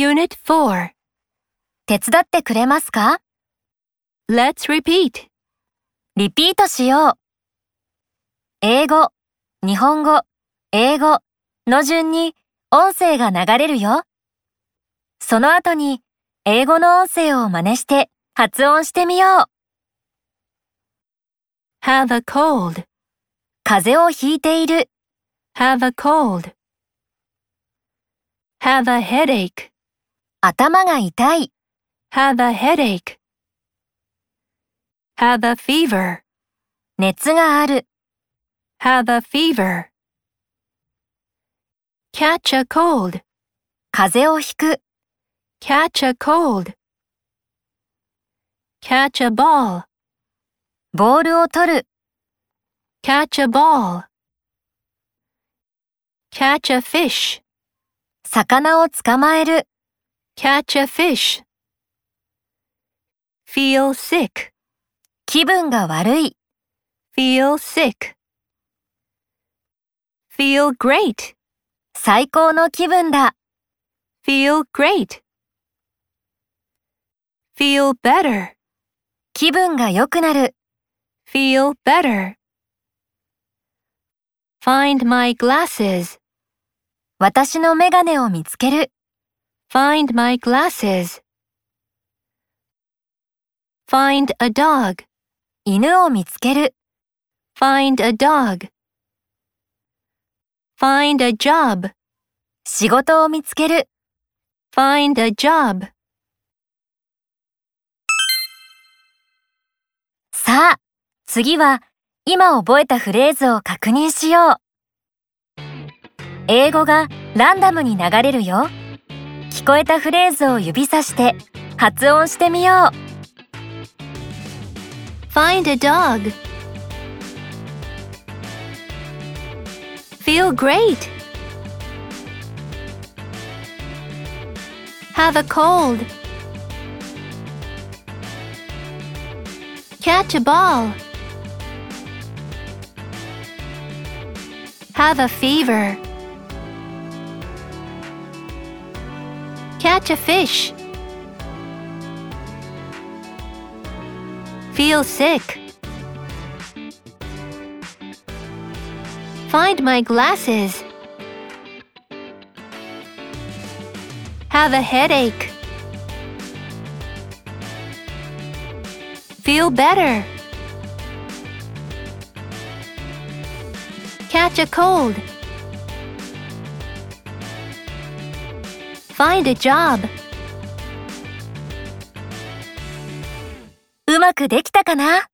Unit 4手伝ってくれますか? Let's repeat. リピートしよう。英語、日本語、英語の順に音声が流れるよ。その後に英語の音声を真似して発音してみよう。Have a cold. 風邪をひいている。Have a cold. Have a headache. 頭が痛い。Have a headache. Have a fever. 熱がある。Have a fever. Catch a cold. 風邪をひく。Catch a cold. Catch a ball. ボールを取る。Catch a ball. Catch a fish. 魚を捕まえる。Catch a fish. Feel sick. 気分が悪い。Feel sick. Feel great. 最高の気分だ。Feel great. Feel better. 気分が良くなる。Feel better. Find my glasses. 私のメガネを見つける。Find my glasses. Find a dog. 犬を見つける。Find a dog. Find a job. 仕事を見つける。Find a job. さあ、次は今覚えたフレーズを確認しよう。英語がランダムに流れるよ。聞こえたフレーズを指さして発音してみよう。Find a dog. Feel great. Have a cold. Catch a ball. Have a fever. Catch a fish. Feel sick. Find my glasses. Have a headache. Feel better. Catch a cold. Find a job. うまくできたかな？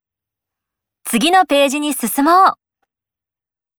次のページに進もう。